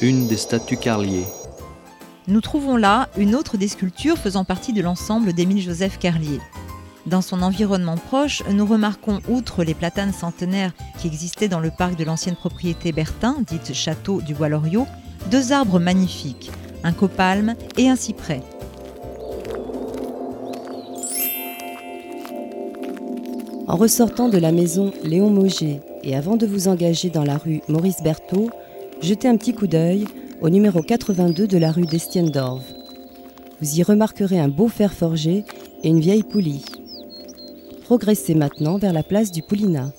une des statues Carlier. Nous trouvons là une autre des sculptures faisant partie de l'ensemble d'Émile-Joseph Carlier. Dans son environnement proche, nous remarquons, outre les platanes centenaires qui existaient dans le parc de l'ancienne propriété Bertin, dite Château du Bois-Loriot, deux arbres magnifiques, un copalme et un cyprès. En ressortant de la maison Léon Mauger et avant de vous engager dans la rue Maurice Berthaud, jetez un petit coup d'œil au numéro 82 de la rue d'Estienne d'Orve. Vous y remarquerez un beau fer forgé et une vieille poulie. Progressez maintenant vers la place du Poulinat.